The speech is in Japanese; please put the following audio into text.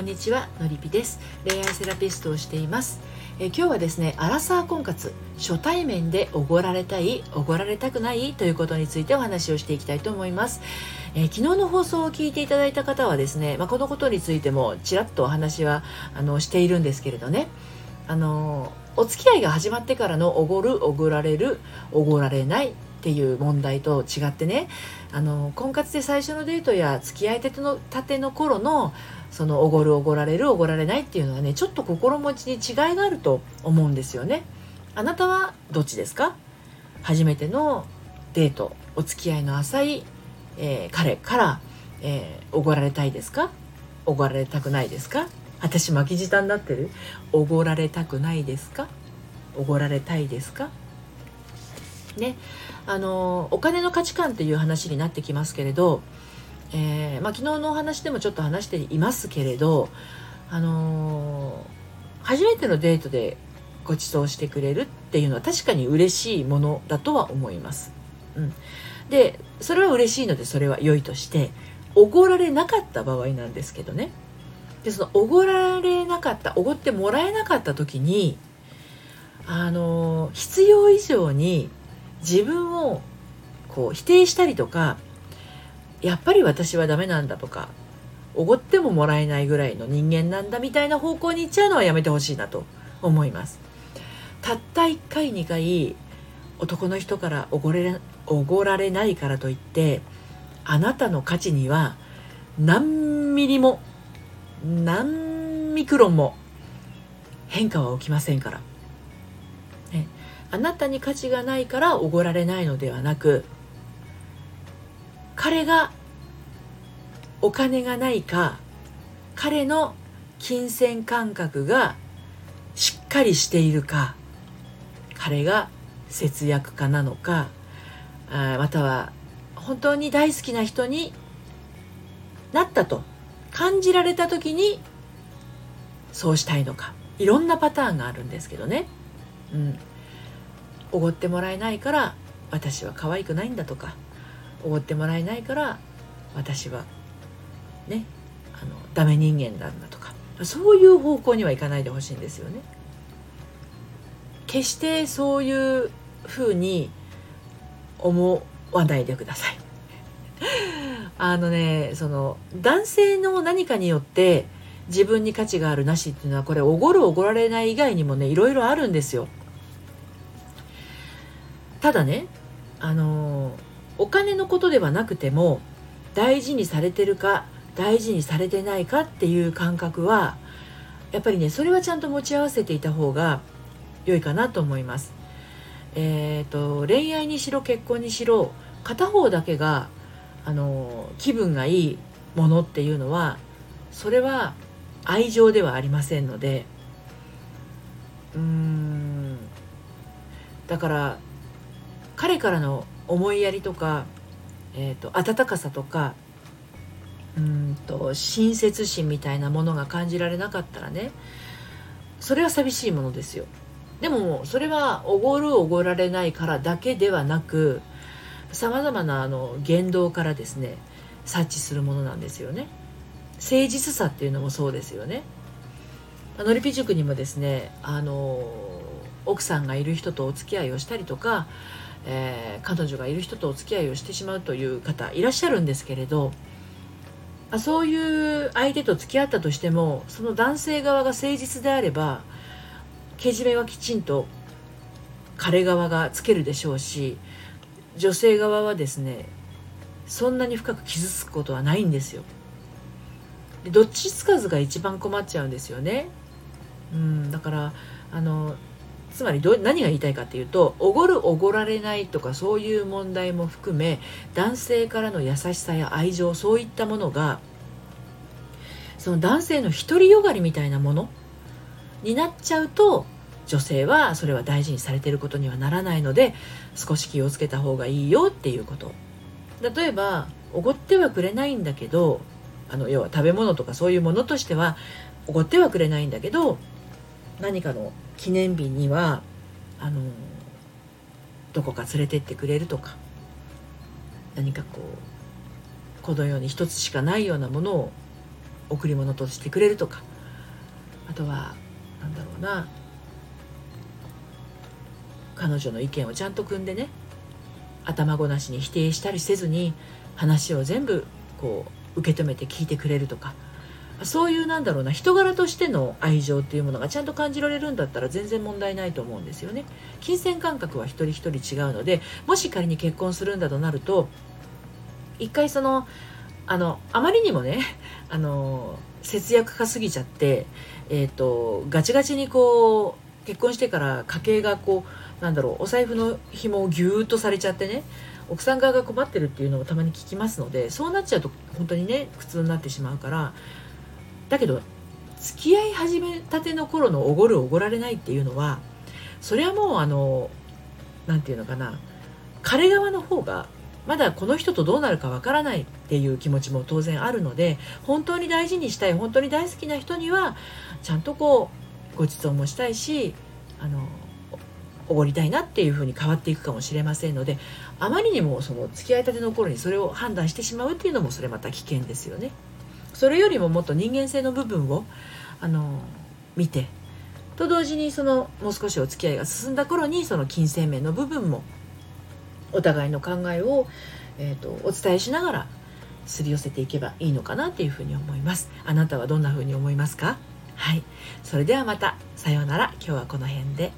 こんにちはのりぴです。恋愛セラピストをしています。え今日はですねアラサー婚活初対面でおごられたいおごられたくないということについてお話をしていきたいと思います、え昨日の放送を聞いていただいた方はですね、まあ、このことについてもちらっとお話はあのしているんですけれどね。あのお付き合いが始まってからのおごるおごられるおごられないっていう問題と違ってねあの婚活で最初のデートや付き合いたてのたての頃のそのおごるおごられるおごられないっていうのはねちょっと心持ちに違いがあると思うんですよね。あなたはどっちですか？初めてのデートお付き合いの浅い、えー、彼から、えー、おごられたいですか？おごられたくないですか？私巻き舌になってる？おごられたくないですか？おごられたいですか？ね。あのお金の価値観っていう話になってきますけれど、えー、まあ、昨日のお話でもちょっと話していますけれど、あの初めてのデートでご馳走してくれるっていうのは確かに嬉しいものだとは思います。うん、でそれは嬉しいのでそれは良いとしておごられなかった場合なんですけどね。でそのおごられなかったおごってもらえなかった時にあの必要以上に自分をこう否定したりとかやっぱり私はダメなんだとかおごってももらえないぐらいの人間なんだみたいな方向に行っちゃうのはやめてほしいなと思います。たった1回2回男の人からおごれおごられないからといってあなたの価値には何ミリも何ミクロンも変化は起きませんから。あなたに価値がないからおごられないのではなく彼がお金がないか彼の金銭感覚がしっかりしているか彼が節約家なのかまたは本当に大好きな人になったと感じられた時にそうしたいのかいろんなパターンがあるんですけどね。うん、おごってもらえないから私は可愛くないんだとかおごってもらえないから私はねあのダメ人間なんだとかそういう方向にはいかないでほしいんですよね。決してそういうふうに思わないでください。あのねその男性の何かによって自分に価値があるなしっていうのはこれおごるおごられない以外にもねいろいろあるんですよ。ただねあのお金のことではなくても大事にされてるか大事にされてないかっていう感覚はやっぱりねそれはちゃんと持ち合わせていた方が良いかなと思います。えーと、恋愛にしろ結婚にしろ片方だけがあの気分がいいものっていうのはそれは愛情ではありませんのでうーんだから彼からの思いやりとか、えーと、温かさとかうんと親切心みたいなものが感じられなかったらねそれは寂しいものですよ。でもそれはおごるおごられないからだけではなくさまざまなあの言動からですね察知するものなんですよね。誠実さっていうのもそうですよね。のりぴ塾にもですねあの奥さんがいる人とお付き合いをしたりとかえー、彼女がいる人とお付き合いをしてしまうという方いらっしゃるんですけれどあそういう相手と付き合ったとしてもその男性側が誠実であればけじめはきちんと彼側がつけるでしょうし女性側はですねそんなに深く傷つくことはないんですよ。でどっちつかずが一番困っちゃうんですよね。うん、だからあのつまりど何が言いたいかっていうとおごるおごられないとかそういう問題も含め男性からの優しさや愛情そういったものがその男性の独りよがりみたいなものになっちゃうと女性はそれは大事にされてることにはならないので少し気をつけた方がいいよっていうこと。例えばおごってはくれないんだけどあの要は食べ物とかそういうものとしてはおごってはくれないんだけど何かの記念日にはあのどこか連れてってくれるとか何かこうこの世に一つしかないようなものを贈り物としてくれるとかあとは何だろうな彼女の意見をちゃんと組んでね頭ごなしに否定したりせずに話を全部こう受け止めて聞いてくれるとかそういうなんだろうな人柄としての愛情っていうものがちゃんと感じられるんだったら全然問題ないと思うんですよね。金銭感覚は一人一人違うのでもし仮に結婚するんだとなると一回そのあのあまりにもね あの節約家すぎちゃって、えーと、ガチガチにこう結婚してから家計がこうなんだろうお財布の紐をギューッとされちゃってね奥さん側が困ってるっていうのをたまに聞きますのでそうなっちゃうと本当にね苦痛になってしまうからだけど付き合い始めたての頃のおごるおごられないっていうのはそれはもうあの何て言うのかな彼側の方がまだこの人とどうなるかわからないっていう気持ちも当然あるので本当に大事にしたい本当に大好きな人にはちゃんとこうご馳走もしたいしあのおごりたいなっていうふうに変わっていくかもしれませんのであまりにもその付き合いたての頃にそれを判断してしまうっていうのもそれまた危険ですよね。それよりももっと人間性の部分をあの見てと同時にそのもう少しお付き合いが進んだ頃にその金銭面の部分もお互いの考えを、えーと、お伝えしながらすり寄せていけばいいのかなっていうふうに思います。あなたはどんなふうに思いますか？はい。それではまた。さようなら。今日はこの辺で。